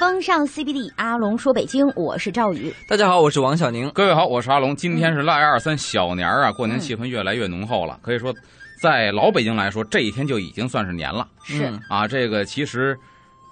风尚 CBD，阿龙说北京，我是赵宇。大家好，我是王小宁。各位好，我是阿龙。今天是腊月二三小年儿啊，过年气氛越来越浓厚了。可以说，在老北京来说，这一天就已经算是年了。是嗯啊，这个其实，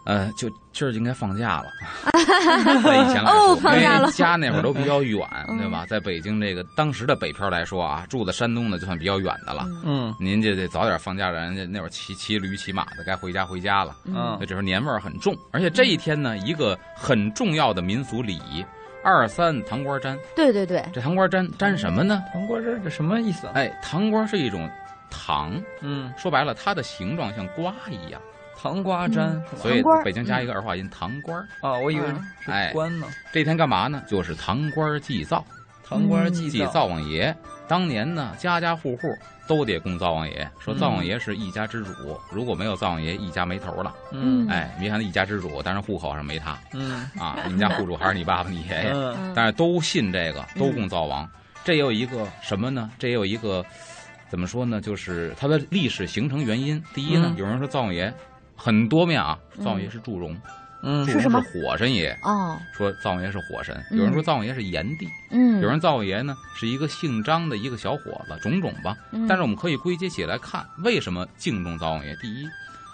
呃，就今儿就应该放假了。在以前来哦说，放假了因为家那会儿都比较远，嗯对吧？在北京这个当时的北漂来说啊，住在山东的就算比较远的了。嗯您就得早点放假了，人家那会儿骑骑驴骑马的，该回家回家了。嗯所以这时候年味儿很重，而且这一天呢，一个很重要的民俗礼仪——二三糖瓜粘。对对对，这糖瓜粘粘什么呢？糖瓜粘这什么意思啊？哎，糖瓜是一种糖，嗯，说白了，它的形状像瓜一样，糖瓜粘嗯？所以北京加一个儿化音“糖瓜儿啊，我以为嗯是哎关呢。”。这天干嘛呢？就是糖瓜祭灶，糖瓜祭祭灶王爷。当年呢，家家户户都得供灶王爷，说灶王爷是一家之主，如果没有灶王爷，一家没头了。嗯哎，别看他一家之主，但是户口上没他嗯啊。你们家户主还是你爸爸、你爷爷。但是都信这个，都供灶王。这也有一个什么呢？这也有一个怎么说呢？就是它的历史形成原因。第一呢，嗯有人说灶王爷很多面啊，嗯灶王爷是祝融，嗯祝融是什么火神爷。哦，说灶王爷是火神，嗯有人说灶王爷是炎帝，嗯，有人灶王爷呢是一个姓张的一个小伙子，种种吧。嗯，但是我们可以归结起来看，为什么敬重灶王爷？第一，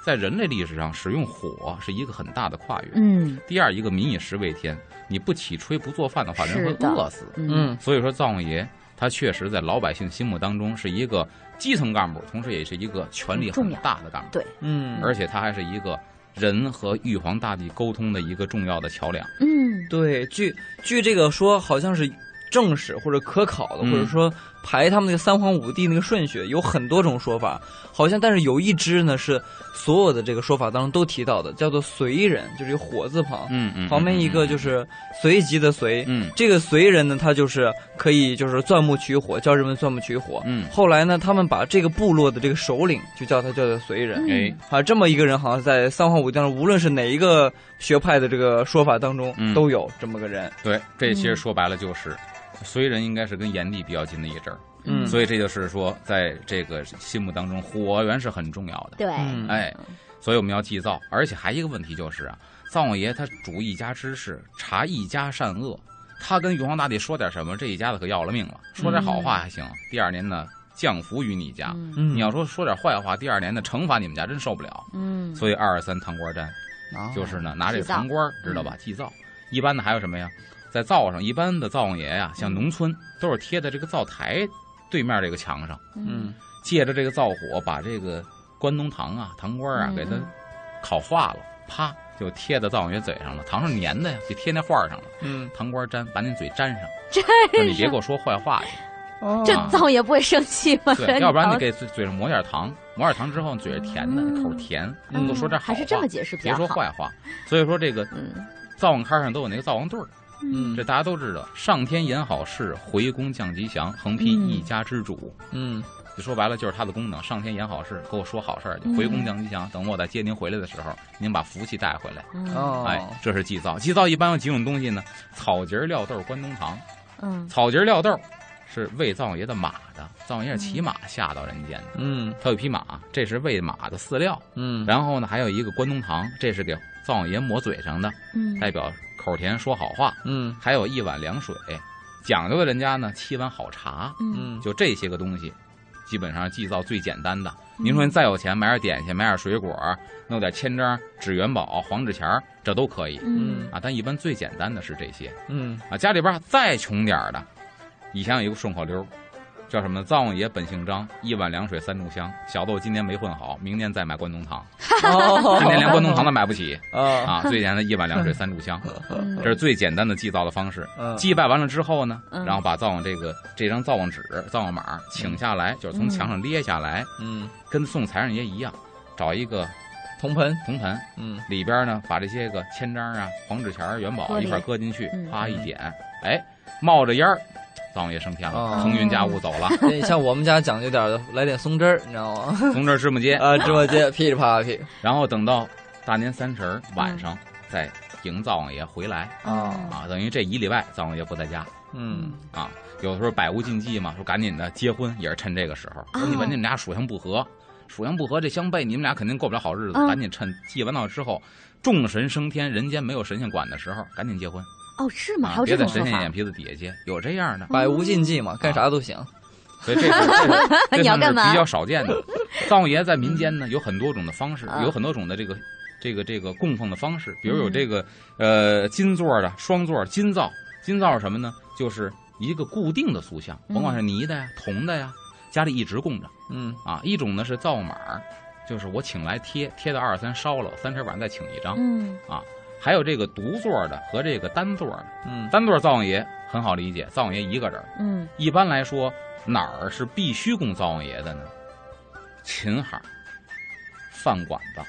在人类历史上使用火是一个很大的跨越。嗯第二，一个民以食为天，你不起炊不做饭的话，人会饿死。嗯嗯所以说，灶王爷他确实在老百姓心目当中是一个基层干部，同时也是一个权力很大的干部，对，嗯，而且他还是一个人和玉皇大帝沟通的一个重要的桥梁。嗯。对，据据这个说，好像是正史或者可考的，嗯或者说排他们那个三皇五帝那个顺序，有很多种说法。好像但是有一支呢是所有的这个说法当中都提到的，叫做随人，就是一个火字旁，嗯嗯，旁边一个就是随即的随。嗯这个随人呢，他就是可以就是钻木取火，教人们钻木取火。嗯后来呢，他们把这个部落的这个首领就叫他叫做随人。哎啊，这么一个人，好像在三皇五帝当中，无论是哪一个学派的这个说法当中，嗯都有这么个人。对，这其实嗯说白了就是，隋人应该是跟炎帝比较近的一支儿，嗯。所以这就是说，在这个心目当中，火源是很重要的。对，嗯。哎，所以我们要祭灶，而且还一个问题就是啊，灶王爷他主一家之事，查一家善恶，他跟玉皇大帝说点什么，这一家子可要了命了。说点好话还行，第二年呢降福于你家；你要说说点坏话，第二年呢惩罚你们家，真受不了。嗯，所以二二三糖瓜粘啊就是呢拿这祭灶。糖瓜儿知道吧？祭灶，一般的还有什么呀？在灶上，一般的灶王爷呀，像农村都是贴在这个灶台对面这个墙上。嗯借着这个灶火，把这个关东糖啊、糖瓜啊嗯给它烤化了，啪就贴在灶王爷嘴上了。糖是粘的呀，就贴那画上了。嗯，糖瓜粘，把你嘴粘上，这让你别给我说坏话去。哦这灶也不会生气吗？对，要不然你给嘴嘴上抹点糖，抹点糖之后嘴是甜的，嗯口甜，嗯都说这好话，还是这么解释比别较好。说坏话。所以说这个嗯灶王龛上都有那个灶王对儿，嗯这大家都知道。上天言好事，回宫降吉祥，横批嗯一家之主。嗯就说白了就是它的功能，上天言好事，给我说好事儿去，嗯回宫降吉祥。等我再接您回来的时候，您把福气带回来。嗯哦，哎，这是祭灶。祭灶一般有几种东西呢？草节料豆、关东糖。嗯草节料豆是喂灶王爷的马的，灶王爷是骑马下到人间的。嗯他有匹马，这是喂马的饲料。嗯，然后呢，还有一个关东糖，这是给灶王爷抹嘴上的，嗯代表口甜说好话。嗯还有一碗凉水，讲究的人家呢沏碗好茶。嗯嗯就这些个东西，基本上祭灶最简单的。嗯您说您再有钱，买点点心，买点水果，弄点千张纸元宝、黄纸钱儿，这都可以嗯啊。但一般最简单的是这些嗯啊。家里边再穷点儿的，以前有一个顺口溜儿，叫什么呢？灶王爷本姓张，一碗凉水三炷香。小豆今年没混好，明年再买关东糖。哦，今年连关东糖都买不起啊啊！最简单的一碗凉水三炷香，嗯这是最简单的祭灶的方式。嗯祭拜完了之后呢，嗯然后把灶王这个这张灶王纸、灶王码请下来，就是从墙上列下来，嗯跟送财神爷一样，找一个铜盆铜盆，嗯里边呢把这些个千张啊、黄纸钱、元宝一块搁进去嗯，啪一点，哎，冒着烟儿，灶王爷升天了，哦腾云驾雾走了，对像我们家讲究点的，来点松枝儿，你知道吗？松枝儿芝麻街，啊，芝麻街噼里啪啦噼 然后等到大年三十儿晚嗯上再迎灶王爷回来啊，啊，等于这一礼拜灶王爷不在家。嗯啊，有的时候百无禁忌嘛，说赶紧的结婚也是趁这个时候。说你们你们俩属相不合，属相不合，这相悖，你们俩肯定过不了好日子。嗯赶紧趁祭完到之后，众神升天，人间没有神仙管的时候，赶紧结婚哦，是吗？还啊！有别这种说法在神仙眼？皮子底下接，有这样的。百无禁忌嘛，干啥都行。所以这是这是 这你要干嘛比较少见的。灶王爷在民间呢有很多种的方式，啊有很多种的这个这个这个供奉的方式，比如有这个呃金座的、双座金灶。金灶是什么呢？就是一个固定的塑像，嗯甭管是泥的呀、铜的呀，家里一直供着嗯啊。一种呢是灶马，就是我请来贴，贴到二十三烧了，三十晚再请一张。嗯还有这个独座的和这个单座的。嗯单座灶王爷很好理解，灶王爷一个人儿。嗯一般来说，哪儿是必须供灶王爷的呢？琴行、饭馆子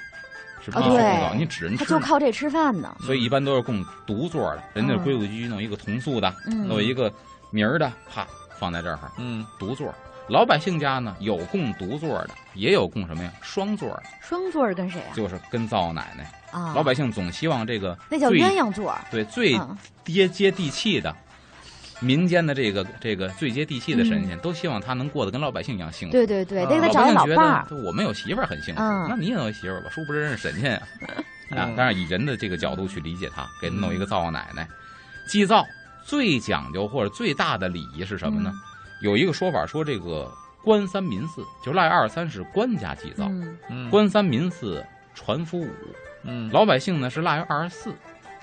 是必须供灶，哦对你只能他。就靠这吃饭呢。所以一般都是供独座的，人家嗯规规矩矩弄一个铜塑的，嗯弄一个名儿的，啪放在这儿嗯独座。老百姓家呢有供独座的，也有供什么呀？双座的，双座儿跟谁啊？就是跟灶奶奶。啊，老百姓总希望这个那叫鸳鸯座。对最嗯接接地气的民间的这个这个最接地气的神嗯仙，都希望他能过得跟老百姓一样幸福。对对对，啊得给他找老伴儿。得我们有媳妇儿很幸福，嗯那你也有媳妇儿吧？殊不知人是神仙呀！啊嗯，当然以人的这个角度去理解他，给他弄一个灶王奶奶。祭灶最讲究或者最大的礼仪是什么呢？有一个说法说这个官三民四，就腊月二十三是官家祭灶，嗯嗯官三民四船夫五，嗯老百姓呢是腊月二十四，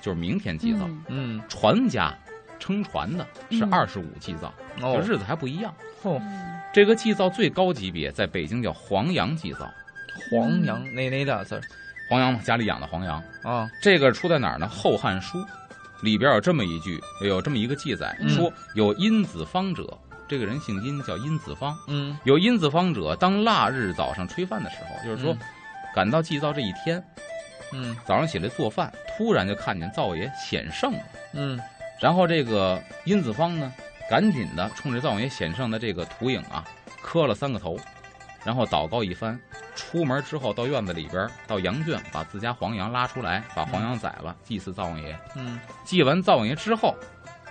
就是明天祭灶。嗯嗯传家撑船的是嗯二十五祭灶，这哦日子还不一样。哦，嗯这个祭灶最高级别在北京叫黄羊祭灶，黄羊哪哪俩字儿黄羊嘛，家里养的黄羊。啊？这个出在哪儿呢？《后汉书》里边有这么一句，有这么一个记载，嗯说有殷子方者，这个人姓殷，叫殷子方。嗯有殷子方者，当腊日早上炊饭的时候，就是说嗯，赶到祭灶这一天，嗯早上起来做饭，突然就看见灶爷显圣了。嗯然后这个殷子方呢，赶紧的冲着灶王爷显圣的这个图影啊，磕了三个头，然后祷告一番。出门之后到院子里边，到羊圈把自家黄羊拉出来，把黄羊宰了，祭祀灶王爷。嗯祭完灶王爷之后，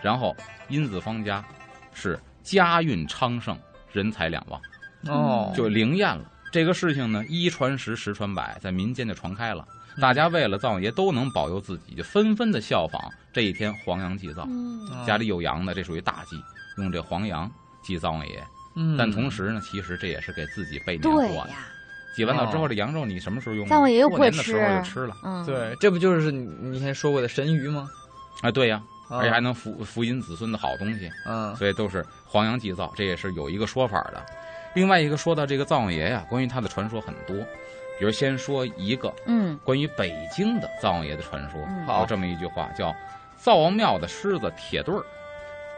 然后殷子方家是家运昌盛，人财两旺，哦，就灵验了。这个事情呢，一传十，十传百，在民间就传开了。嗯大家为了灶王爷都能保佑自己，就纷纷的效仿这一天黄羊祭灶。嗯家里有羊的，这属于大忌，用这黄羊祭灶王爷。嗯，但同时呢，其实这也是给自己备年对货的。呀，祭完灶之后，哦这羊肉你什么时候用？灶王爷过年的时候就吃了。嗯，对，这不就是你你以前说过的神鱼吗？啊，对呀，啊而且还能福福荫子孙的好东西，嗯所以都是黄羊祭灶，这也是有一个说法的。另外一个说到这个灶王爷呀，关于他的传说很多，比如先说一个嗯。关于北京的灶王爷的传说，嗯。有这么一句话叫“灶王庙的狮子铁对儿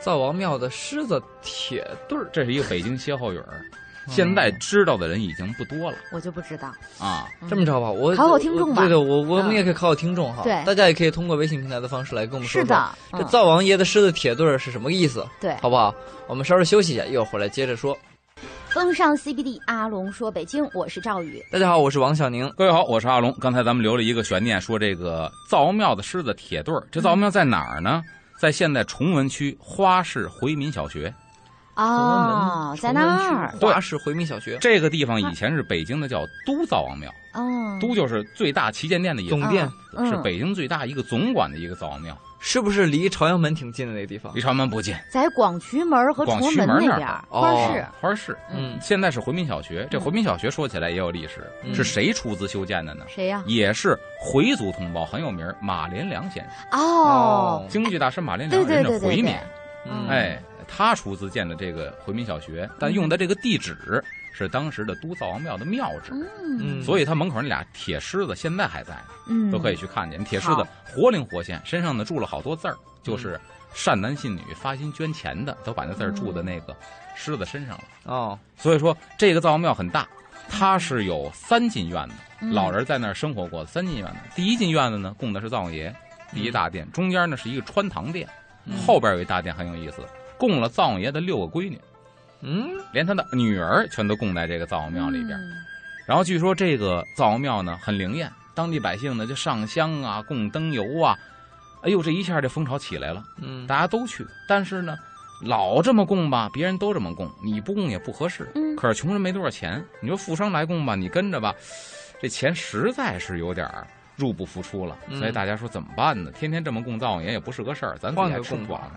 灶王庙的狮子铁对儿”，，这是一个北京歇后语儿。嗯现在知道的人已经不多了我就不知道。啊。嗯这么着吧，我考考听众吧对对，我我嗯们也可以考考听众哈。对大家也可以通过微信平台的方式来跟我们说说。是的，这嗯灶王爷的狮子铁对儿是什么意思？对。好不好？我们稍微休息一下，一会儿回来接着说。风尚 CBD，阿龙说北京，我是赵宇。大家好，我是王小宁。各位好，我是阿龙。刚才咱们留了一个悬念，说这个灶王庙的狮子铁对儿，这灶王庙在哪儿呢？在现在崇文区花市回民小学哦，在那儿，花市回民小学。这个地方，以前是北京的叫都灶王庙，哦，都就是最大旗舰店的一个总，店。嗯。是北京最大一个总管的一个灶王庙，是不是离朝阳门挺近的那个地方？离？朝阳门不近，在广渠门和崇文门那边儿，广渠门那儿。花市。花市。嗯。现在是回民小学，这嗯。回民小学说起来也有历史，嗯。是谁出资修建的呢？谁呀？也是回族同胞很有名，马连良先生，哦，京剧大师马连良，对对人对。回民，嗯。哎，他出资建了这个回民小学，但用的这个地址是当时的都灶王庙的庙址，所以他门口那俩铁狮子现在还在，嗯，都可以去看见。铁狮子活灵活现，身上呢住了好多字儿，就是善男信女发心捐钱的，都把那字儿住在那个狮子身上了。哦，所以说这个灶王庙很大，它是有三进院子，嗯。老人在那儿生活过的三进院子。第一进院子呢供的是灶王爷，第一大殿，中间呢是一个穿堂殿，嗯。后边有一大殿很有意思，供了灶王爷的六个闺女。嗯连他的女儿全都供在这个灶王庙里边。嗯然后据说这个灶王庙呢很灵验，当地百姓呢就上香啊、供灯油啊，哎呦，这一下这风潮起来了，嗯大家都去。但是呢，老这么供吧，别人都这么供，你不供也不合适。嗯可是穷人没多少钱，你说富商来供吧，你跟着吧，这钱实在是有点儿入不敷出了，嗯所以大家说怎么办呢？天天这么供灶王爷也不是个事儿，咱自己换还个供法吃不饱。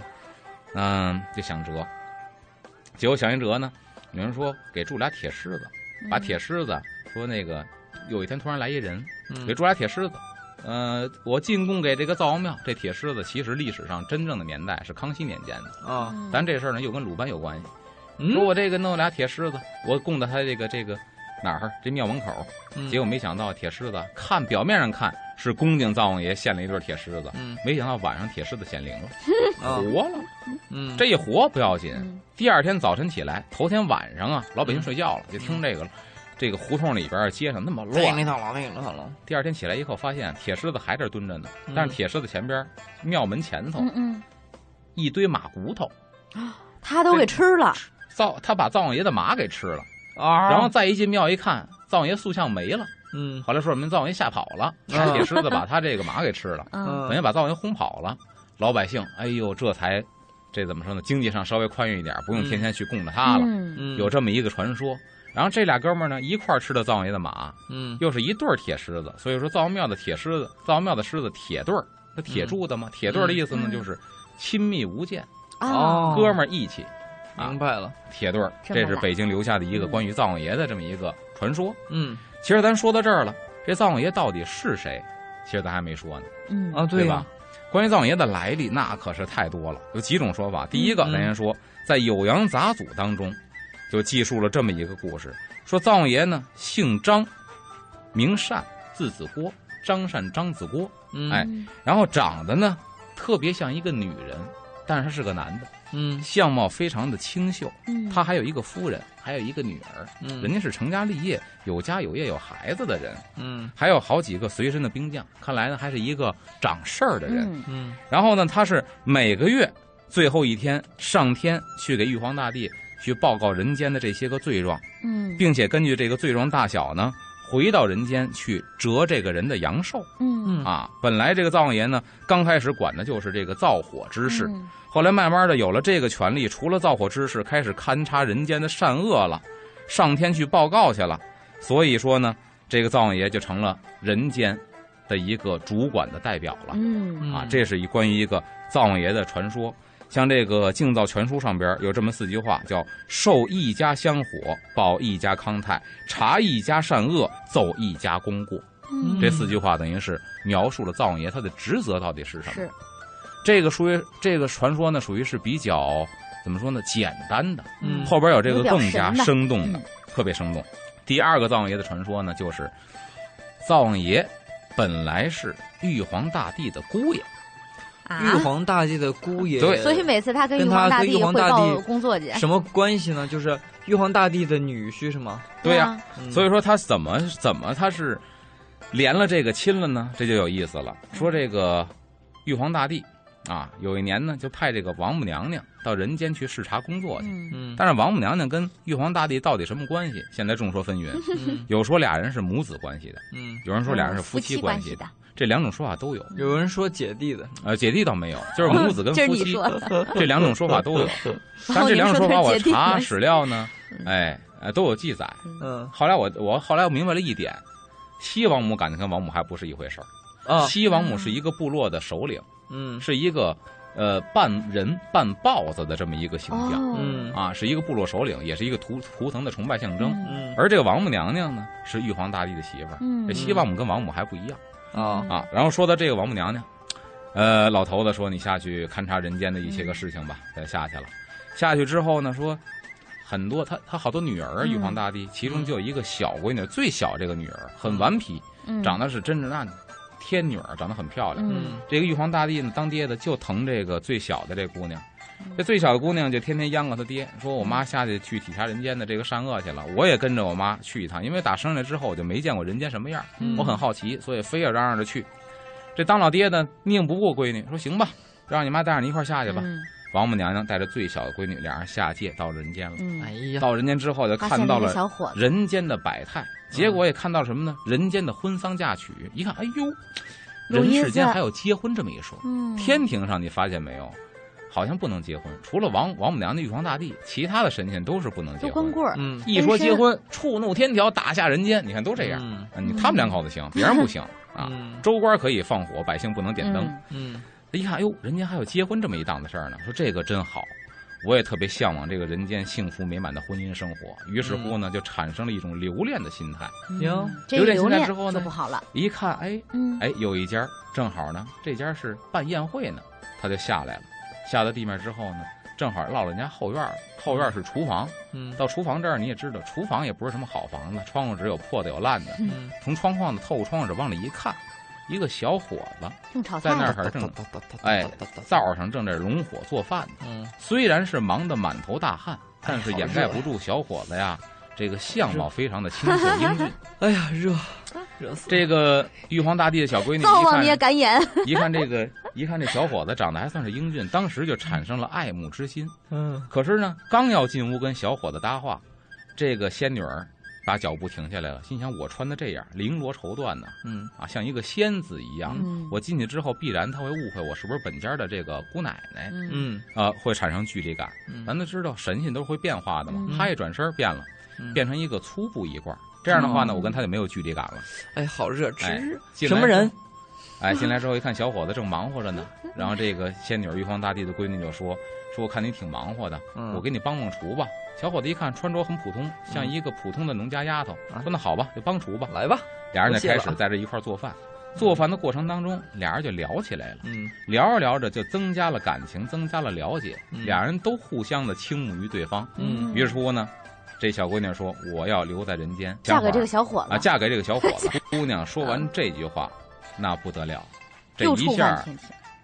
嗯，就想辙，结果想一辙呢，有人说给铸俩铁狮子，把铁狮子说那个有一天突然来一人，给嗯铸俩铁狮子。呃，我进贡给这个灶王庙，这铁狮子其实历史上真正的年代是康熙年间的。啊，咱这事儿呢又跟鲁班有关系。嗯。说我这个弄俩铁狮子，我供到他这个这个哪儿？这庙门口，嗯。结果没想到铁狮子看表面上看是恭敬灶王爷献了一对铁狮子，嗯。没想到晚上铁狮子显灵了，啊活了。嗯。这一活不要紧，嗯。第二天早晨起来，头天晚上啊，老百姓睡觉了，就听这个。这个胡同里边街上那么乱，那套了那个套了，第二天起来以后，发现铁狮子还在这蹲着呢，嗯。但是铁狮子前边庙门前头一堆马骨头，他都给吃了，灶他把灶王爷的马给吃了，啊。然后再一进庙一看，灶王爷塑像没了。嗯。后来说我们灶王爷吓跑了，啊。铁狮子把他这个马给吃了，嗯。等于把灶王爷轰跑了。老百姓，哎呦，这才这怎么说呢？经济上稍微宽裕一点，不用天天去供着他了。嗯嗯有这么一个传说。然后这俩哥们儿呢，一块儿吃的灶王爷的马，嗯又是一对儿铁狮子，所以说灶王庙的铁狮子，灶王庙的狮子铁对儿，那铁铸的嘛，铁对儿的意思呢嗯就是亲密无间，哦，哥们儿义气，啊明白了，铁对儿，这是北京留下的一个嗯关于灶王爷的这么一个传说。嗯其实咱说到这儿了，这灶王爷到底是谁？其实咱还没说呢，嗯啊对吧？关于灶王爷的来历，那可是太多了，有几种说法。第一个，嗯咱先说，在《酉阳杂俎》当中，就记述了这么一个故事，说灶王爷呢姓张，名善，字子郭，张善张子郭，嗯哎然后长得呢特别像一个女人，但是他是个男的，嗯相貌非常的清秀。嗯他还有一个夫人，还有一个女儿，嗯人家是成家立业、有家有业、有孩子的人。嗯还有好几个随身的兵将，看来呢还是一个长事儿的人。嗯嗯然后呢，他是每个月最后一天上天去给玉皇大帝去报告人间的这些个罪状，嗯并且根据这个罪状大小呢，回到人间去折这个人的阳寿嗯嗯啊。本来这个灶王爷呢，刚开始管的就是这个灶火之事，嗯后来慢慢的有了这个权利，除了灶火之事，开始勘察人间的善恶了，上天去报告去了。所以说呢，这个灶王爷就成了人间的一个主管的代表了。嗯啊，这是一关于一个灶王爷的传说。像这个《净灶全书》上边有这么四句话，叫“受一家香火，保一家康泰；察一家善恶，奏一家功过”。嗯这四句话等于是描述了灶王爷他的职责到底是什么。是这个属于这个传说呢，属于是比较怎么说呢，简单的。嗯后边有这个更加生动的嗯，特别生动。第二个灶王爷的传说呢，就是灶王爷本来是玉皇大帝的姑爷。啊玉，皇大帝的姑爷，对所以每次他跟玉皇大帝皇大汇报帝工作去，什么关系呢？就是玉皇大帝的女婿是吗？对呀、啊嗯所以说他怎么怎么他是连了这个亲了呢？这就有意思了。说这个玉皇大帝啊，有一年呢就派这个王母娘娘到人间去视察工作去。但是王母娘娘跟玉皇大帝到底什么关系？现在众说纷纭，嗯 有说俩人是母子关系的，嗯，有人说俩人是夫妻关系关的，这两种说法都有。有人说姐弟的，呃，姐弟倒没有，就是 母子跟夫妻你说的，这两种说法都有。但这两种说法我查史料呢，哎呃都有记载。嗯。后来我我后来我明白了一点，西王母感觉跟王母还不是一回事儿。啊。西王母是一个部落的首领，嗯。是一个呃半人半豹子的这么一个形象、哦，嗯。啊，是一个部落首领，也是一个图图腾的崇拜象征。嗯。嗯。而这个王母娘娘呢，是玉皇大帝的媳妇儿。嗯。这西王母跟王母还不一样啊啊。然后说到这个王母娘娘，呃，老头子说你下去勘察人间的一些个事情吧，再下去了。下去之后呢，说很多他他好多女儿，嗯玉皇大帝其中就有一个小闺女，最小这个女儿很顽皮，嗯长得是真是那天女儿，长得很漂亮。嗯这个玉皇大帝呢，当爹的就疼这个最小的这姑娘。这最小的姑娘就天天央告她爹，说我妈下去去体察人间的这个善恶去了，我也跟着我妈去一趟，因为打生下来之后我就没见过人间什么样，嗯我很好奇，所以非要嚷嚷着去。这当老爹的拧不过闺女，说行吧，让你妈带着你一块儿下去吧。嗯王母娘娘带着最小的闺女，俩人下界到人间了。嗯哎呀，到人间之后，就看到了小伙，人间的百态，结果也看到什么呢？人间的婚丧嫁娶，一看，哎呦，人世间还有结婚这么一说。嗯，天庭上你发现没有？好像不能结婚，除了王王母娘娘、玉皇大帝，其他的神仙都是不能结婚。光棍儿，嗯一说结婚，触怒天条，打下人间。你看都这样，嗯他们两口子行，别人不行 啊。嗯州官可以放火，百姓不能点灯。嗯一看，哎呦，人家还有结婚这么一档子事儿呢，说这个真好，我也特别向往这个人间幸福美满的婚姻生活。于是乎呢，就产生了一种留恋的心态。哟嗯这留恋留恋心态之后呢不好了。一看，哎嗯，哎，有一家正好呢，这家是办宴会呢，他就下来了。下到地面之后呢，正好落了人家后院儿，后院儿是厨房。嗯到厨房这儿，你也知道，厨房也不是什么好房子，窗户纸有破的有烂的。嗯，从窗框子透过窗户纸往里一看，一个小伙子正炒菜在那呢，儿正哎灶上正在拢火做饭呢。嗯虽然是忙得满头大汗，但是掩盖不住小伙子呀，这个相貌非常的清秀英俊。哎呀热热死这个玉皇大帝的小闺女灶王一看爷敢演。一看这个，一看这小伙子长得还算是英俊，当时就产生了爱慕之心。嗯可是呢，刚要进屋跟小伙子搭话，这个仙女儿把脚步停下来了，心想：我穿的这样绫罗绸缎呢，嗯啊，像一个仙子一样。嗯我进去之后，必然他会误会我是不是本家的这个姑奶奶，嗯嗯啊，会产生距离感。嗯咱都知道神仙都是会变化的嘛，嗯他一转身变了，嗯变成一个粗布一块，这样的话呢，哦我跟他就没有距离感了。哎好热哎吃什么人？哎，进来之后一看，小伙子正忙活着呢。然后这个仙女玉皇大帝的闺女就说：“说我看你挺忙活的，嗯我给你帮帮厨吧。”小伙子一看穿着很普通，像一个普通的农家丫头，啊说：“那好吧，就帮厨吧。来吧，”俩人就开始在这一块做饭。做饭的过程当中，俩人就聊起来了，嗯聊着聊着就增加了感情，增加了了解，嗯俩人都互相的倾慕于对方。嗯于是乎呢，这小姑娘说：“我要留在人间，嫁给这个小小伙子啊，嫁给这个小伙子。”姑娘说完这句话，那不得了，这一下。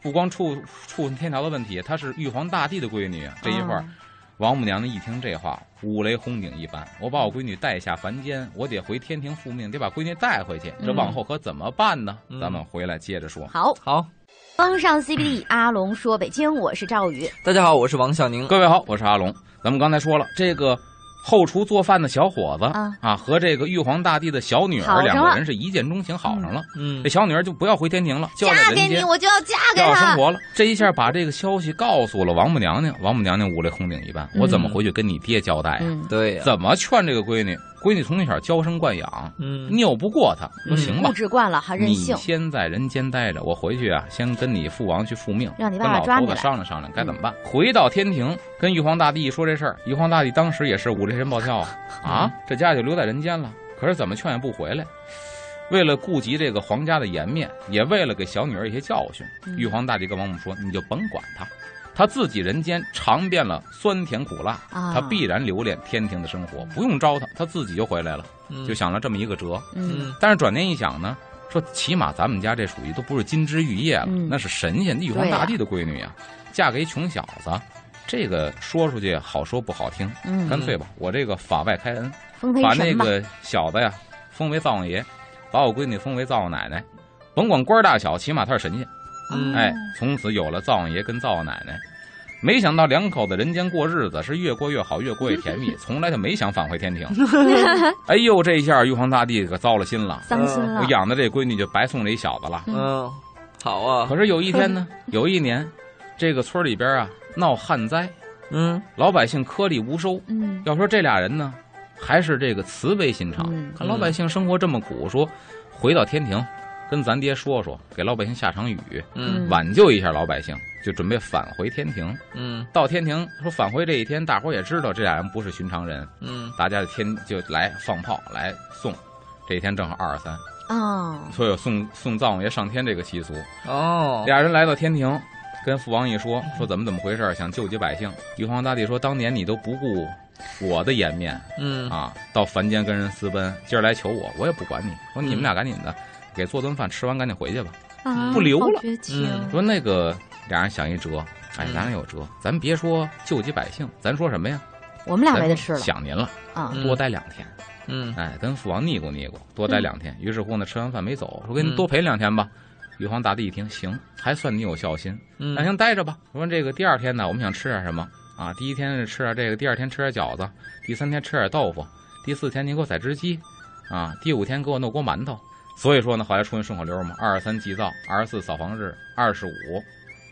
不光触触天条的问题，她是玉皇大帝的闺女啊。这一会儿，嗯王母娘娘一听这话，五雷轰顶一般。我把我闺女带下凡间，我得回天庭复命，得把闺女带回去。这嗯往后可怎么办呢？嗯咱们回来接着说。好，好，风尚 CBD，阿龙说北京，我是赵宇。大家好，我是王小宁。各位好，我是阿龙。咱们刚才说了，这个后厨做饭的小伙子啊啊，和这个玉皇大帝的小女儿两个人是一见钟情，好上了。嗯这小女儿就不要回天庭了，就要在嫁给你，人间我就要嫁给他。要生活了。这一下把这个消息告诉了王母娘娘，王母娘娘五雷轰顶一般，我怎么回去跟你爹交代呀？嗯，对呀，怎么劝这个闺女？闺女从小娇生惯养，嗯拗不过她，说嗯行吧物，质惯了还任你。先在人间待着，我回去啊，先跟你父王去复命，让你跟老头子爸爸抓你来。商量商量该怎么办。回到天庭，跟玉皇大帝一说这事儿，玉皇大帝当时也是五雷神暴跳啊，啊，这家就留在人间了。可是怎么劝也不回来。为了顾及这个皇家的颜面，也为了给小女儿一些教训，嗯玉皇大帝跟王母说：“你就甭管他，他自己人间尝遍了酸甜苦辣，啊他必然留恋天庭的生活，不用招他，他自己就回来了。”嗯就想了这么一个辙。但是转念一想呢，说起码咱们家这属于都不是金枝玉叶了，嗯那是神仙玉皇大帝的闺女呀，嫁给一穷小子，这个说出去好说不好听，嗯，干脆吧，我这个法外开恩，把那。个小子呀封为灶王爷，把我闺女封为灶王奶奶，甭管官儿大小，起码他是神仙。嗯哎，从此有了灶王爷跟灶王奶奶。没想到两口子人间过日子是越过越好，越过越甜蜜，从来就没想返回天庭。哎呦，这一下玉皇大帝可糟了心了，伤心了我。养的这闺女就白送这一小子了。嗯，好啊可，是有一天呢，有一年，这个村里边啊闹旱灾，嗯老百姓颗粒无收。嗯要说这俩人呢，还是这个慈悲心肠，嗯看老百姓生活这么苦，说回到天庭，跟咱爹说说，给老百姓下场雨，嗯挽救一下老百姓，就准备返回天庭。嗯到天庭说返回这一天，大伙儿也知道这俩人不是寻常人，嗯大家的天就来放炮来送。这一天正好二十三，哦，所以有送送灶王爷上天这个习俗。哦，俩人来到天庭，跟父王一说，说怎么怎么回事，想救济百姓。玉皇大帝说，当年你都不顾我的颜面嗯啊，到凡间跟人私奔，今儿来求我，我也不管你。说你们俩赶紧的，给做顿饭，吃完赶紧回去吧。啊不留了说那个俩人想一辙，哎，嗯咱俩有辙，咱别说救济百姓，咱说什么呀？我们俩咱没得吃了想您了，啊。嗯多待两天。嗯哎，跟父王腻咕腻咕，多待两天。于是乎呢，吃完饭没走，说给你嗯多陪两天吧。玉皇大帝一听，行，还算你有孝心，嗯，那行待着吧。说这个第二天呢，我们想吃点什么啊？第一天是吃点这个，第二天吃点饺子，第三天吃点豆腐，第四天你给我宰只鸡，啊，第五天给我弄锅馒头。所以说呢，后来出现顺口溜嘛，二十三祭灶，二十四扫房日，二十五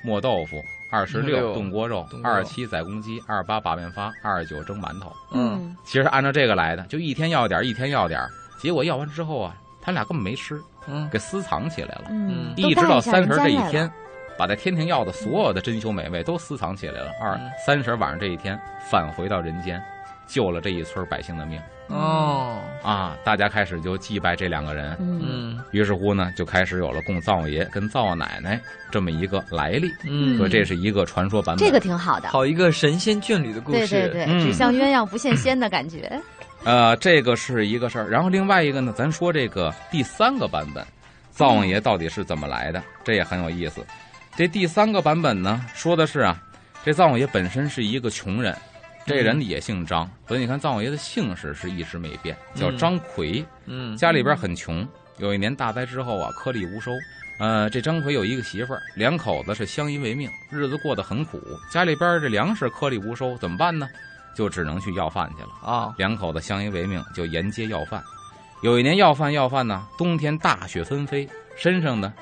磨豆腐，二十六六炖锅肉二十七宰公鸡，二十八把面发，二十九蒸馒头。嗯其实按照这个来的，就一天要点，一天要点。结果要完之后啊，他俩根本没吃，嗯给私藏起来了。嗯，一直到三十这一天，把在天庭要的所有的珍馐美味都私藏起来了。二嗯三十晚上这一天返回到人间，救了这一村百姓的命哦，啊！大家开始就祭拜这两个人，嗯嗯于是乎呢，就开始有了供灶王爷跟灶王奶奶这么一个来历。嗯，所以这是一个传说版本。这个挺好的。好一个神仙眷侣的故事。对对对，嗯只像鸳鸯不羡仙的感觉。呃，这个是一个事儿。然后另外一个呢，咱说这个第三个版本，灶王爷到底是怎么来的？这也很有意思。这第三个版本呢，说的是啊，这灶王爷本身是一个穷人，这人也姓张，所以你看灶王爷的姓氏是一直没变，叫嗯张奎，嗯家里边很穷。有一年大灾之后啊，颗粒无收。呃，这张奎有一个媳妇儿，两口子是相依为命，日子过得很苦。家里边这粮食颗粒无收，怎么办呢？就只能去要饭去了。啊，两口子相依为命，就沿街要饭。有一年要饭要饭呢，冬天大雪纷飞，身上呢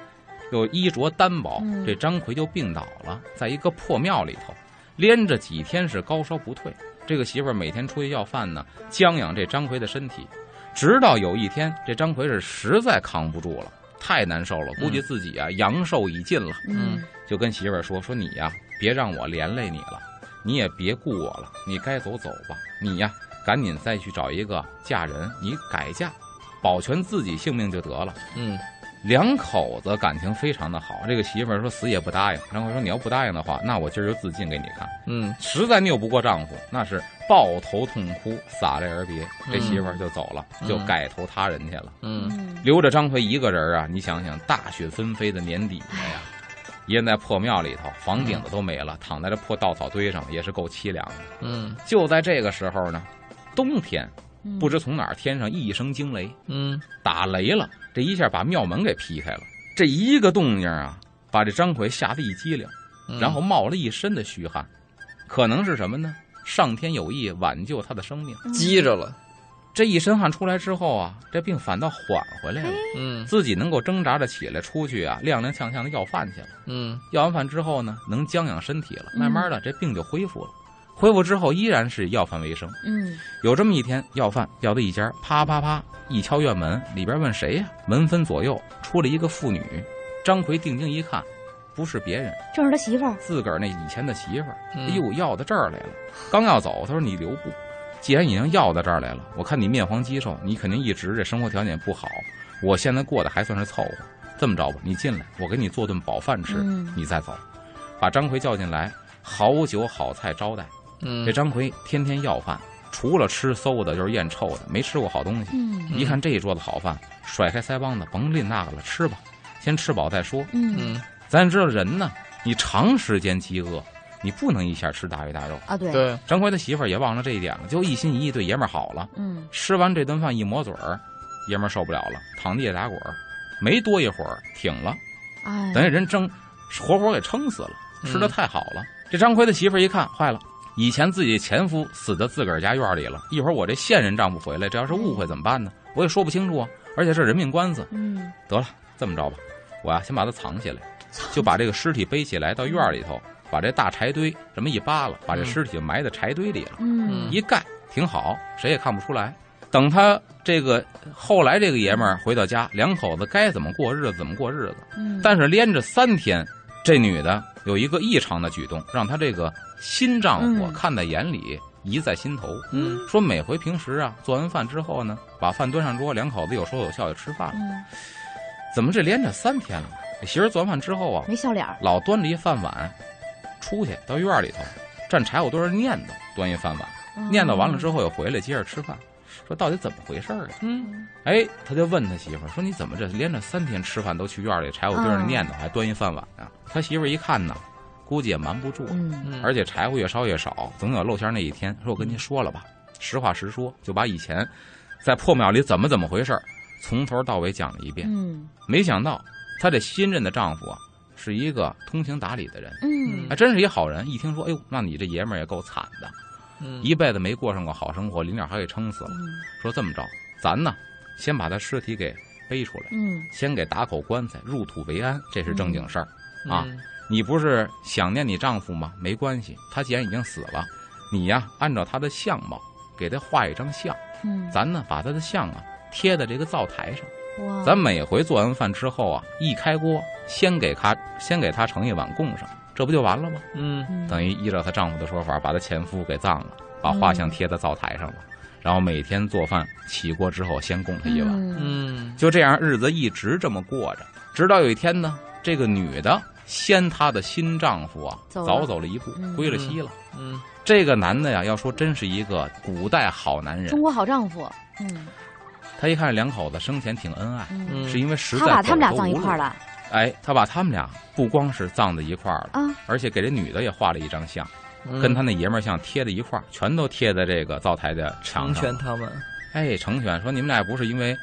又衣着单薄，嗯这张奎就病倒了，在一个破庙里头，连着几天是高烧不退。这个媳妇儿每天出去要饭呢，将养这张奎的身体，直到有一天，这张奎是实在扛不住了，太难受了，估计自己啊阳寿已尽了，嗯就跟媳妇儿说：“说你呀，别让我连累你了，你也别顾我了，你该走走吧。你呀，赶紧再去找一个嫁人，你改嫁，保全自己性命就得了。”嗯两口子感情非常的好，这个媳妇儿说死也不答应。张奎说：“你要不答应的话，那我今儿就自尽给你看。嗯实在拗不过丈夫，那是抱头痛哭，洒泪而别。这媳妇儿就走了，嗯就改投他人去了。嗯嗯留着张奎一个人啊，你想想，大雪纷飞的年底了呀，一人在破庙里头，房顶子都没了，躺在这破稻草堆上，也是够凄凉的。嗯就在这个时候呢，冬天嗯不知从哪儿天上一声惊雷，嗯打雷了，这一下把庙门给劈开了。这一个动静啊，把这张奎吓得一激灵，嗯，然后冒了一身的虚汗，可能是什么呢？上天有意挽救他的生命。激着了。这一身汗出来之后啊，这病反倒缓回来了。嗯自己能够挣扎着起来出去啊，踉踉跄跄的要饭去了。嗯要完饭之后呢，能将养身体了，嗯慢慢的这病就恢复了。恢复之后依然是要饭为生。嗯有这么一天，要饭要到一家，啪啪啪一敲院门，里边问谁呀、门分左右出了一个妇女。张奎定睛一看，不是别人，正是他媳妇儿。自个儿那以前的媳妇儿。嗯哎呦，要到这儿来了。刚要走，他说：“你留步，既然已经要到这儿来了，我看你面黄肌瘦，你肯定一直这生活条件不好。我现在过得还算是凑合。这么着吧，你进来，我给你做顿饱饭吃，嗯你再走。把张奎叫进来，好酒好菜招待。嗯这张奎天天要饭，除了吃馊的，就是咽臭的，没吃过好东西。嗯一看这一桌子好饭，甩开腮帮子，甭吝那个了，吃吧，先吃饱再说。嗯嗯咱知道人呢，你长时间饥饿，你不能一下吃大鱼大肉。啊对对张奎的媳妇儿也忘了这一点了，就一心一意对爷们儿好了。嗯吃完这顿饭一抹嘴儿，爷们儿受不了了，躺地下打滚儿，没多一会儿挺了，哎等于人蒸活活给撑死了，嗯吃的太好了。这张奎的媳妇儿一看，坏了。以前自己前夫死在自个儿家院里了，一会儿我这现任丈夫回来，这要是误会怎么办呢？我也说不清楚啊，而且是人命官司。嗯得了，这么着吧，我呀先把他藏起来，就把这个尸体背起来到院里头，把这大柴堆这么一扒拉，把这嗯尸体就埋在柴堆里了。嗯一盖挺好，谁也看不出来。等他这个后来这个爷们儿回到家，两口子该怎么过日子怎么过日子。嗯但是连着三天，这女的有一个异常的举动，让他这个新丈夫嗯看在眼里，疑在心头。嗯说每回平时啊，做完饭之后呢，把饭端上桌，两口子有说有笑就吃饭了。嗯怎么这连着三天了？媳妇儿做完饭之后啊，没笑脸老端着一饭碗出去到院里头，站柴火堆儿念叨，端一饭碗。念叨完了之后又回来接着吃饭，说到底怎么回事儿啊？嗯哎，他就问他媳妇儿说：“你怎么这连着三天吃饭都去院里柴火堆上念叨，还端一饭碗啊？”他媳妇儿一看呢，估计也瞒不住，嗯嗯，而且柴火越烧越少，总有露馅儿那一天。说我跟您说了吧，实话实说，就把以前在破庙里怎么怎么回事儿从头到尾讲了一遍。嗯没想到她这新任的丈夫啊，是一个通情达理的人，嗯还真是一好人。一听说，哎呦，那你这爷们儿也够惨的，嗯。一辈子没过上过好生活，临了还给撑死了。嗯。说这么着，咱呢，先把他尸体给背出来，嗯。先给打口棺材，入土为安，这是正经事儿。啊。嗯。你不是想念你丈夫吗？没关系，他既然已经死了，你呀，按照他的相貌给他画一张像，嗯。咱呢把他的像啊贴在这个灶台上，哇，咱每回做完饭之后啊，一开锅，先给他先给他盛一碗供上，这不就完了吗？嗯。嗯等于依照她丈夫的说法，把她前夫给葬了，把画像贴在灶台上了，然后每天做饭起锅之后先供他一碗，嗯。嗯就这样日子一直这么过着，直到有一天呢，这个女的先她的新丈夫啊走早走了一步嗯，归了西了。嗯。这个男的呀，要说真是一个古代好男人。中，国好丈夫，嗯。他一看两口子生前挺恩爱，是因为实在他把他们俩。葬一块儿了哎，他把他们俩不光是葬在一块儿了，啊，而且给这女的也画了一张像，嗯跟他那爷们儿像贴在一块儿，全都贴在这个灶台的墙上成。全他们。哎，成全说你们俩不是因为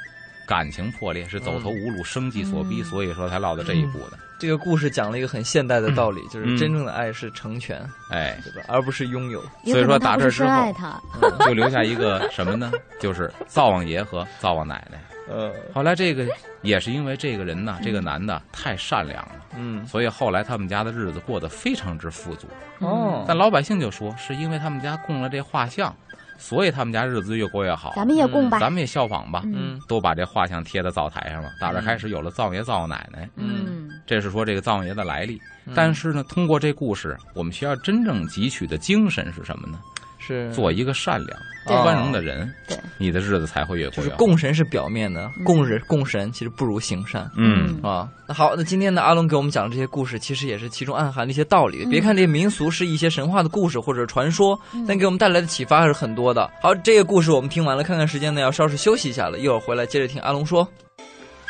感情破裂，是走投无路、生计所逼，嗯所以说才落到这一步的。这个故事讲了一个很现代的道理，就是嗯真正的爱是成全，哎，对吧？而不是拥有。所以说打这之后爱他，嗯就留下一个什么呢？就是灶王爷和灶王奶奶。呃后来这个也是因为这个人呢，这个男的太善良了，嗯所以后来他们家的日子过得非常之富足。哦但老百姓就说，是因为他们家供了这画像，所以他们家日子越过越好。咱们也供吧，咱们也效仿吧，嗯嗯都把这画像贴在灶台上了。打这开始有了灶王爷、灶王奶奶，嗯这是说这个灶王爷的来历。嗯但是呢，通过这故事，我们需要真正汲取的精神是什么呢？是做一个善良、对宽容的人，对你的日子才会越就是过越好。供神是表面的，嗯供人供神其实不如行善。嗯，啊，那好，那今天呢，阿龙给我们讲的这些故事，其实也是其中暗含的一些道理。嗯别看这些民俗是一些神话的故事或者传说，嗯但给我们带来的启发还是很多的。好，这个故事我们听完了，看看时间呢，要稍事休息一下了，一会儿回来接着听阿龙说。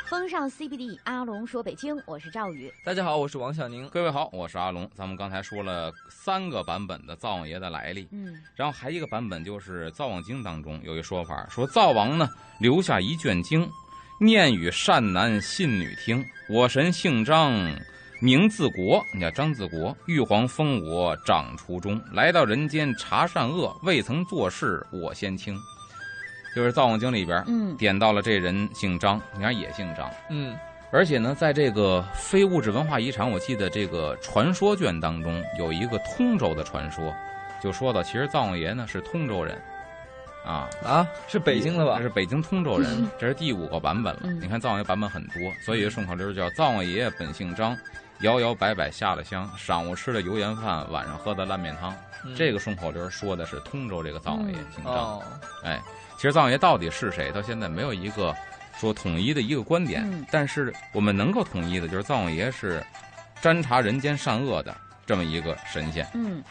风尚 CBD，阿龙说北京，我是赵宇，大家好，我是王小宁。各位好，我是阿龙。咱们刚才说了三个版本的灶王爷的来历，嗯然后还一个版本就是《灶王经》当中有一说法，说灶王呢留下一卷经，念与善男信女听。我神姓张，名字国，你叫张自国，玉皇封我掌厨中，来到人间查善恶，未曾做事我先清。就是《灶王经》里边嗯点到了这人姓张，你看也姓张。嗯而且呢，在这个非物质文化遗产，我记得这个传说卷当中有一个通州的传说，就说到其实灶王爷呢是通州人，啊，啊，是北京的吧这？是北京通州人嗯，这是第五个版本了。嗯你看灶王爷版本很多，所以顺口溜叫灶王爷本姓张，摇摇摆摆下了乡，晌午吃的油盐饭，晚上喝的烂面汤。这个顺口溜说的是通州这个灶王爷嗯姓张。哦，哎，其实灶王爷到底是谁，到现在没有一个说统一的一个观点。嗯但是我们能够统一的，就是灶王爷是瞻察人间善恶的这么一个神仙。嗯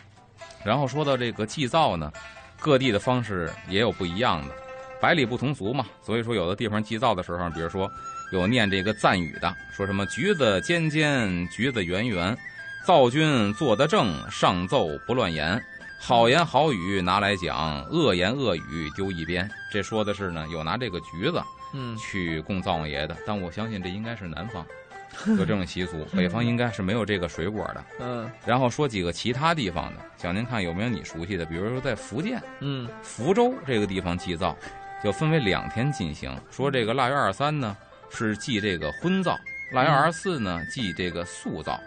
然后说到这个祭灶呢，各地的方式也有不一样的，百里不同俗嘛。所以说，有的地方祭灶的时候，比如说有念这个赞语的，说什么橘子尖尖，橘子圆圆，灶君坐得正，上奏不乱言。好言好语拿来讲，恶言恶语丢一边。这说的是呢，有拿这个橘子嗯去供灶王爷的，但我相信这应该是南方 有这种习俗，北方应该是没有这个水果的。嗯然后说几个其他地方的，想您看有没有你熟悉的？比如说在福建嗯福州这个地方祭灶，就分为两天进行。说这个腊月二十三呢是祭这个婚灶，腊月二十四呢祭这个素灶。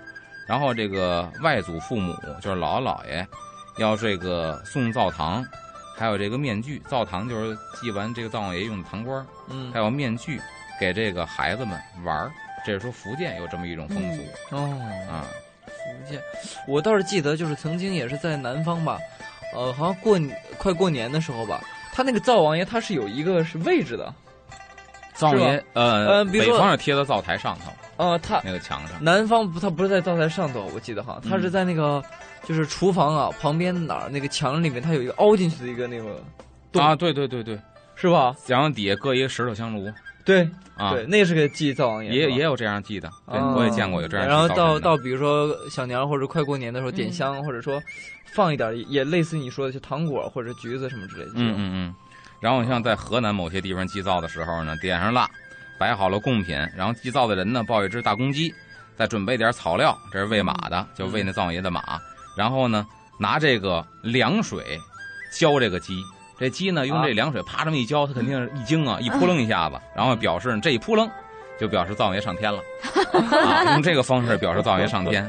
然后这个外祖父母就是姥姥姥爷，要这个送灶糖，还有这个面具。灶糖就是祭完这个灶王爷用的糖瓜儿，嗯还有面具给这个孩子们玩儿。这是说福建有这么一种风俗、哦啊。福建，我倒是记得，就是曾经也是在南方吧，呃，好像过快过年的时候吧，他那个灶王爷他是有一个是位置的，灶王爷呃，呃比如说北方是贴在灶台上头呃，他那个墙上，南方不，他不是在灶台上头，我记得哈，他是在那个就是厨房啊旁边哪儿那个墙里面，它有一个凹进去的一个那个洞啊，对对对对，是吧？然后底下搁一个石头香炉对啊，对，那是个祭灶王爷，也也有这样祭的，对，啊我也见过有这样祭然后到到比如说小年儿或者快过年的时候点嗯香，或者说放一点儿也类似你说的就糖果或者橘子什么之类的。嗯嗯嗯，然后像在河南某些地方祭灶的时候呢，点上蜡，摆好了贡品，然后祭灶的人呢抱一只大公鸡，再准备点草料，这是喂马的，就喂那灶王爷的马，然后呢拿这个凉水浇这个鸡。这鸡呢，用这凉水啪这么一浇，它肯定是一惊啊，一扑棱一下子，然后表示这一扑棱，就表示灶王爷上天了，啊，用这个方式表示灶王爷上天。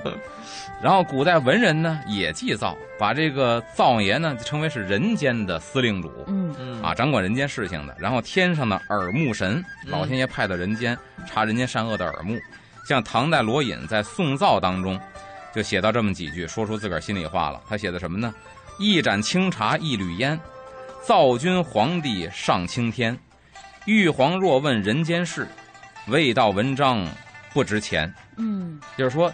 然后古代文人呢也祭灶，把这个灶王爷呢称为是人间的司令主，嗯嗯啊，掌管人间事情的。然后天上的耳目神，嗯老天爷派到人间查人间善恶的耳目。像唐代罗隐在《送灶》当中，就写到这么几句，说出自个儿心里话了。他写的什么呢？一盏清茶一缕烟，灶君皇帝上青天。玉皇若问人间事，未到文章不值钱。嗯就是说，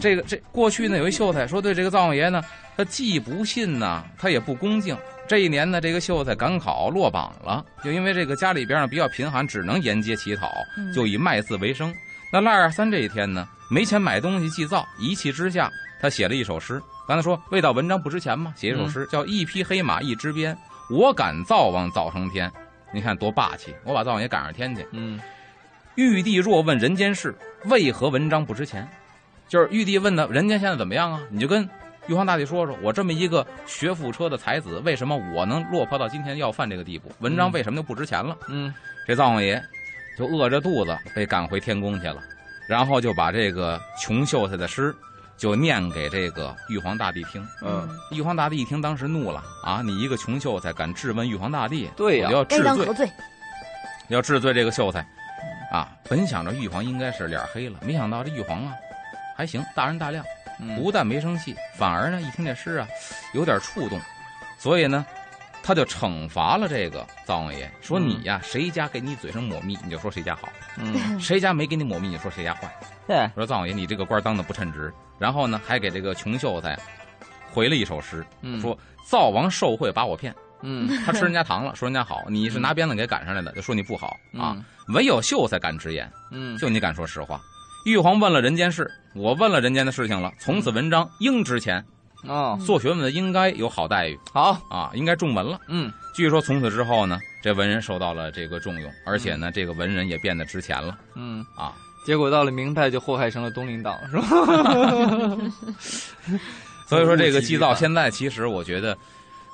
这个这过去呢有一秀才说对这个灶王爷呢，他既不信呐，他也不恭敬。这一年呢，这个秀才赶考落榜了，就因为这个家里边呢比较贫寒，只能沿街乞讨，嗯就以卖字为生。那腊二三这一天呢，没钱买东西祭灶，一气之下，他写了一首诗。刚才说未到文章不值钱吗，写一首诗、叫“一匹黑马一支鞭，我赶灶王早升天”。你看多霸气！我把灶王爷赶上天去。嗯玉帝若问人间事，为何文章不值钱？就是玉帝问的人间现在怎么样啊？你就跟玉皇大帝说说，我这么一个学富车的才子，为什么我能落魄到今天要饭这个地步？文章为什么就不值钱了？嗯这灶王爷就饿着肚子被赶回天宫去了，然后就把这个穷秀才的诗就念给这个玉皇大帝听。嗯，玉皇大帝一听，当时怒了啊！你一个穷秀才敢质问玉皇大帝，对呀要治罪该当何，罪？要治罪这个秀才，啊，本想着玉皇应该是脸黑了，没想到这玉皇啊还行，大人大量，嗯不但没生气，反而呢一听这诗啊有点触动，所以呢他就惩罚了这个灶王爷，说嗯。你呀谁家给你嘴上抹蜜，你就说谁家好；嗯。谁家没给你抹蜜，你说谁家坏。对。说灶王爷你这个官当的不称职，然后呢还给这个穷秀才回了一首诗，嗯。说灶王受贿把我骗。嗯。他吃人家糖了，说人家好，你是拿鞭子给赶上来的，就说你不好啊。嗯。唯有秀才敢直言，嗯。就你敢说实话。玉皇问了人间事，我问了人间的事情了，从此文章应值钱，哦做学问的应该有好待遇好啊，应该重文了。嗯据说从此之后呢，这文人受到了这个重用，而且呢，这个文人也变得值钱了嗯，啊。结果到了明代就祸害成了东林党是吧？所以说，这个祭灶现在其实我觉得，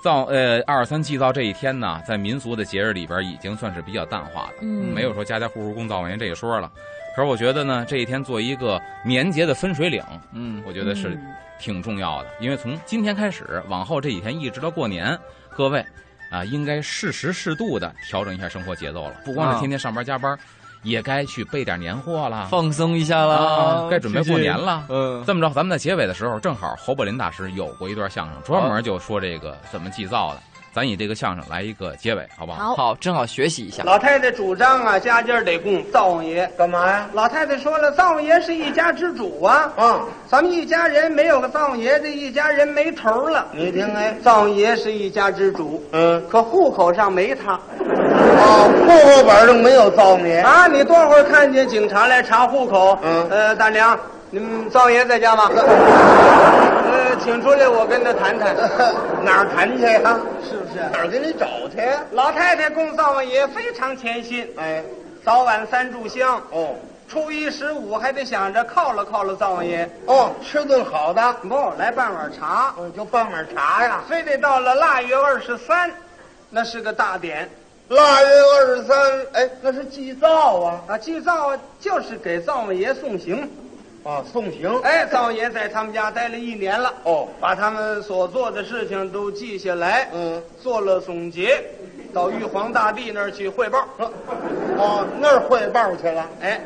灶呃二三祭灶这一天呢，在民俗的节日里边已经算是比较淡化的，嗯没有说家家户户供灶王爷这一说了。可是我觉得呢，这一天做一个年节的分水岭，嗯我觉得是嗯挺重要的。因为从今天开始，往后这几天一直到过年，各位啊，应该适时适度的调整一下生活节奏了，不光啊是天天上班加班，也该去备点年货了，放松一下啦啊，该准备过年了。嗯这么着，咱们在结尾的时候，正好侯宝林大师有过一段相声，专门就说这个怎么祭灶的。咱以这个相声来一个结尾，好不好？好，好，正好学习一下。老太太主张啊，家家得供灶王爷。干嘛呀？老太太说了，灶王爷是一家之主啊，啊，咱们一家人没有个灶王爷，这一家人没头了。你听哎，灶王爷是一家之主，嗯，可户口上没他哦，户口本上没有灶王爷，啊！你多会儿看见警察来查户口？嗯呃，大娘，你们灶王爷在家吗？呃，请出来，我跟他谈谈，哪儿谈去呀？是？哪儿给你找去呀？老太太供灶王爷非常虔心，哎，早晚三炷香，哦，初一十五还得想着犒劳犒劳灶王爷。哦，吃顿好的，不来半碗茶，嗯，就半碗茶呀。非得到了腊月二十三，那是个大典腊月二十三，哎，那是祭灶啊，啊！祭灶就是给灶王爷送行。啊，送行。哎，灶爷在他们家待了一年了，哦，把他们所做的事情都记下来，嗯，做了总结，到玉皇大帝那儿去汇报。哦，那儿汇报去了。哎，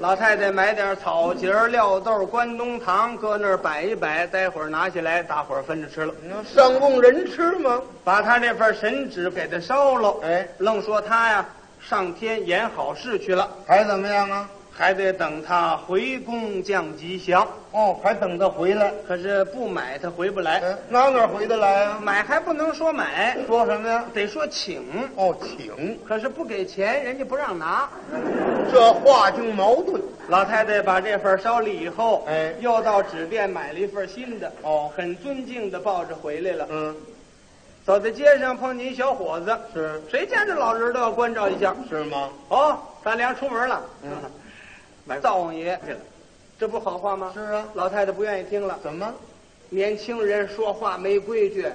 老太太买点草节儿、料豆、关东糖，搁那儿摆一摆，待会儿拿下来，大伙儿分着吃了。上供人吃吗？把他这份神纸给他烧了，哎，愣说他呀上天演好事去了，还怎么样啊？还得等他回宫降吉祥。哦，还等他回来。可是不买他回不来，哎，哪哪儿回得来啊？买还不能说买，说什么呀？得说请。哦，请，可是不给钱，人家不让拿。这话就矛盾。老太太把这份烧了以后，哎又到纸店买了一份新的，哦很尊敬的抱着回来了。嗯，走在街上碰见一小伙子，是谁家这老人都要关照一下。是吗？哦，大娘出门了，嗯，买灶王爷去了，这不好话吗？是啊。老太太不愿意听了，怎么？年轻人说话没规矩，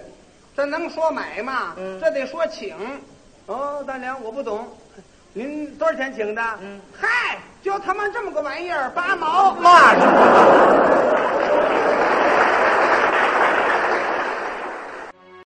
这能说买吗？嗯这得说请。哦，大娘，我不懂，您多少钱请的？嗯，嗨，就他妈这么个玩意儿，八毛。嘛是？